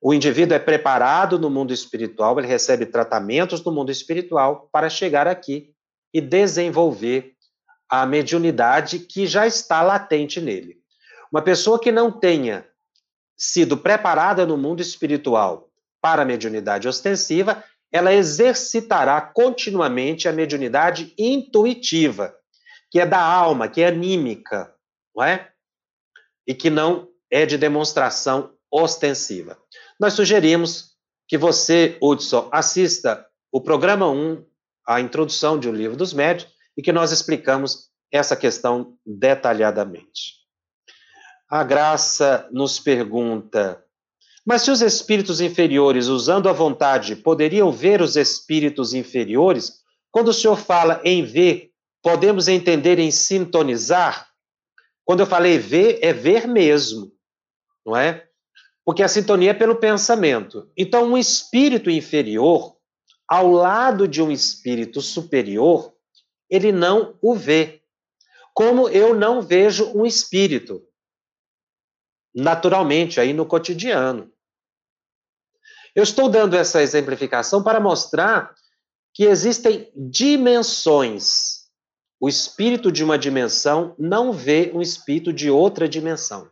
O indivíduo é preparado no mundo espiritual, ele recebe tratamentos no mundo espiritual para chegar aqui e desenvolver a mediunidade que já está latente nele. Uma pessoa que não tenha sido preparada no mundo espiritual para a mediunidade ostensiva, ela exercitará continuamente a mediunidade intuitiva, que é da alma, que é anímica, não é? E que não é de demonstração ostensiva. Nós sugerimos que você, Hudson, assista o programa 1, a introdução de O Livro dos Médios, e que nós explicamos essa questão detalhadamente. A Graça nos pergunta: mas se os espíritos inferiores, usando a vontade, poderiam ver os espíritos inferiores, quando o senhor fala em ver, podemos entender em sintonizar? Quando eu falei ver, é ver mesmo, não é? Porque a sintonia é pelo pensamento. Então, um espírito inferior, ao lado de um espírito superior, ele não o vê. Como eu não vejo um espírito naturalmente aí no cotidiano. Eu estou dando essa exemplificação para mostrar que existem dimensões. O espírito de uma dimensão não vê um espírito de outra dimensão.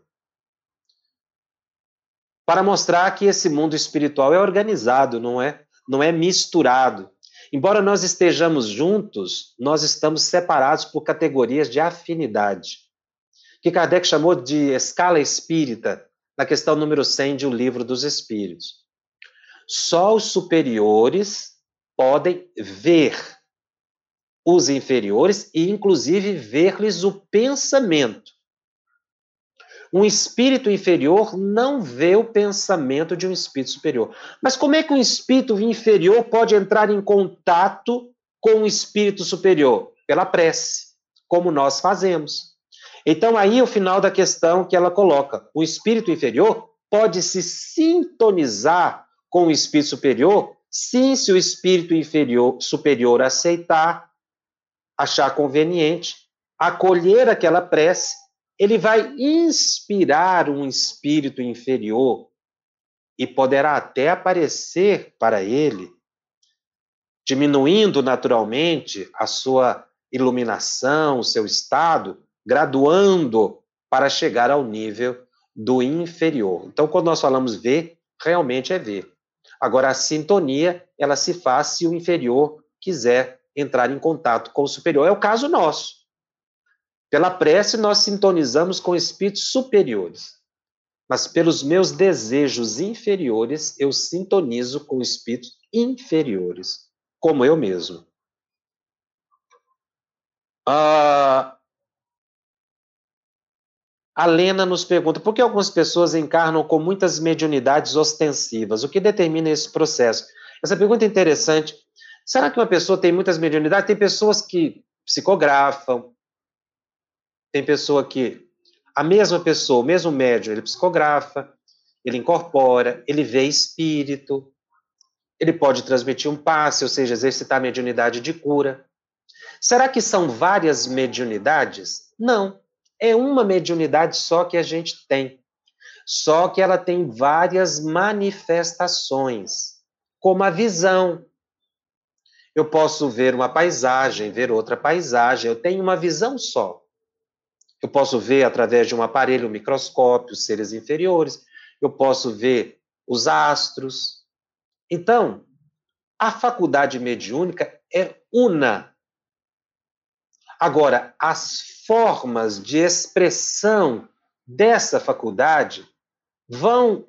Para mostrar que esse mundo espiritual é organizado, não é, não é misturado. Embora nós estejamos juntos, nós estamos separados por categorias de afinidade que Kardec chamou de escala espírita, na questão número 100 de O Livro dos Espíritos. Só os superiores podem ver os inferiores e, inclusive, ver-lhes o pensamento. Um espírito inferior não vê o pensamento de um espírito superior. Mas como é que um espírito inferior pode entrar em contato com um espírito superior? Pela prece, como nós fazemos. Então, aí o final da questão que ela coloca: o espírito inferior pode se sintonizar com o espírito superior, sim, se o espírito inferior superior aceitar, achar conveniente, acolher aquela prece, ele vai inspirar um espírito inferior e poderá até aparecer para ele, diminuindo naturalmente a sua iluminação, o seu estado, graduando para chegar ao nível do inferior. Então, quando nós falamos ver, realmente é ver. Agora, a sintonia, ela se faz se o inferior quiser entrar em contato com o superior. É o caso nosso. Pela prece, nós sintonizamos com espíritos superiores. Mas pelos meus desejos inferiores, eu sintonizo com espíritos inferiores. como eu mesmo. Ah, a Lena nos pergunta por que algumas pessoas encarnam com muitas mediunidades ostensivas? O que determina esse processo? Essa pergunta é interessante. Será que uma pessoa tem muitas mediunidades? Tem pessoas que psicografam, tem pessoa que a mesma pessoa, o mesmo médium, ele psicografa, ele incorpora, ele vê espírito, ele pode transmitir um passe, ou seja, exercitar a mediunidade de cura. Será que são várias mediunidades? Não. É uma mediunidade só que a gente tem. Só que ela tem várias manifestações, como a visão. Eu posso ver uma paisagem, ver outra paisagem, eu tenho uma visão só. Eu posso ver através de um aparelho, um microscópio, seres inferiores, eu posso ver os astros. Então, a faculdade mediúnica é una. Agora, as formas de expressão dessa faculdade vão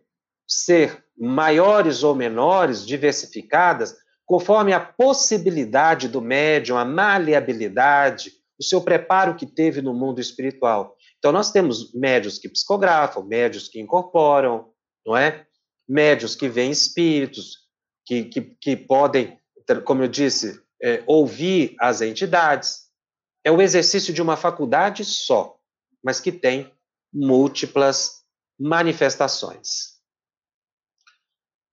ser maiores ou menores, diversificadas, conforme a possibilidade do médium, a maleabilidade, o seu preparo que teve no mundo espiritual. Então, nós temos médios que psicografam, médios que incorporam, não é? Médios que veem espíritos, que, que, que podem, como eu disse, é, ouvir as entidades. É o exercício de uma faculdade só, mas que tem múltiplas manifestações.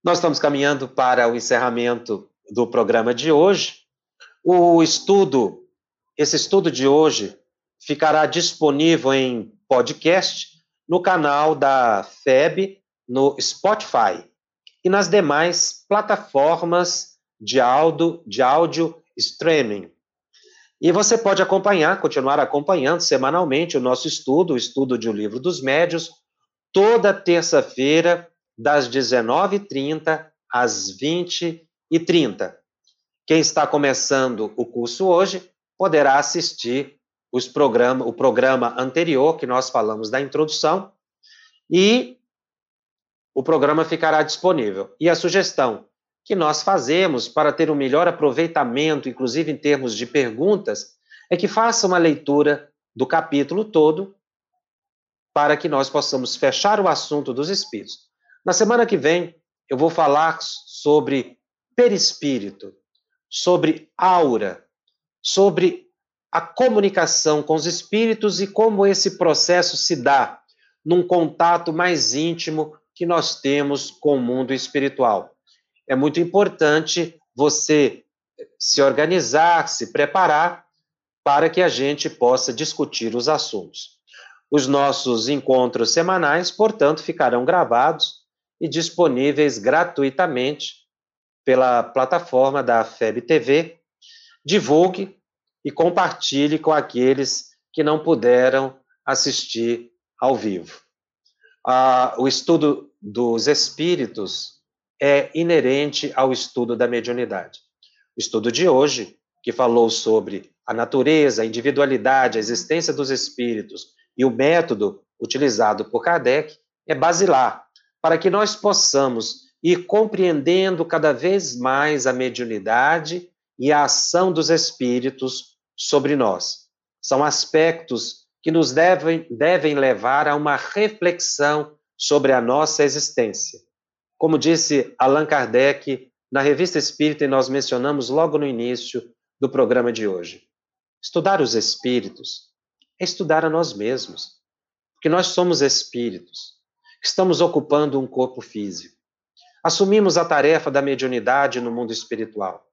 Nós estamos caminhando para o encerramento do programa de hoje. O estudo esse estudo de hoje ficará disponível em podcast no canal da FEB, no Spotify e nas demais plataformas de áudio, de áudio streaming. E você pode acompanhar, continuar acompanhando semanalmente o nosso estudo, o estudo de O Livro dos Médios, toda terça-feira, das 19h30 às 20h30. Quem está começando o curso hoje poderá assistir os programa, o programa anterior, que nós falamos da introdução, e o programa ficará disponível. E a sugestão que nós fazemos para ter um melhor aproveitamento, inclusive em termos de perguntas, é que faça uma leitura do capítulo todo para que nós possamos fechar o assunto dos espíritos. Na semana que vem, eu vou falar sobre perispírito, sobre aura, sobre a comunicação com os espíritos e como esse processo se dá num contato mais íntimo que nós temos com o mundo espiritual. É muito importante você se organizar, se preparar para que a gente possa discutir os assuntos. Os nossos encontros semanais, portanto, ficarão gravados e disponíveis gratuitamente pela plataforma da FEB TV. Divulgue e compartilhe com aqueles que não puderam assistir ao vivo. Ah, o estudo dos espíritos é inerente ao estudo da mediunidade. O estudo de hoje, que falou sobre a natureza, a individualidade, a existência dos espíritos e o método utilizado por Kardec, é basilar para que nós possamos ir compreendendo cada vez mais a mediunidade e a ação dos espíritos sobre nós. São aspectos que nos devem, devem levar a uma reflexão sobre a nossa existência. Como disse Allan Kardec na Revista Espírita, e nós mencionamos logo no início do programa de hoje. Estudar os espíritos é estudar a nós mesmos, porque nós somos espíritos, que estamos ocupando um corpo físico. Assumimos a tarefa da mediunidade no mundo espiritual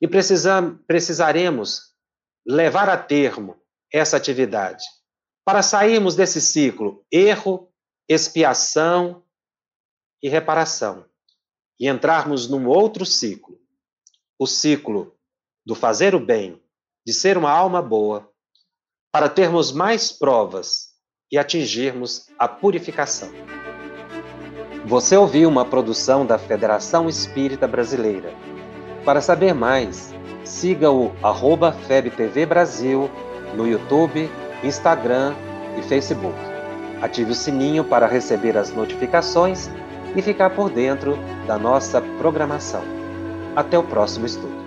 e precisam, precisaremos levar a termo essa atividade. Para sairmos desse ciclo erro, expiação e reparação e entrarmos num outro ciclo, o ciclo do fazer o bem, de ser uma alma boa, para termos mais provas e atingirmos a purificação. Você ouviu uma produção da Federação Espírita Brasileira. Para saber mais, siga o arroba FebTV Brasil no YouTube, Instagram e Facebook. Ative o sininho para receber as notificações e ficar por dentro da nossa programação. Até o próximo estudo.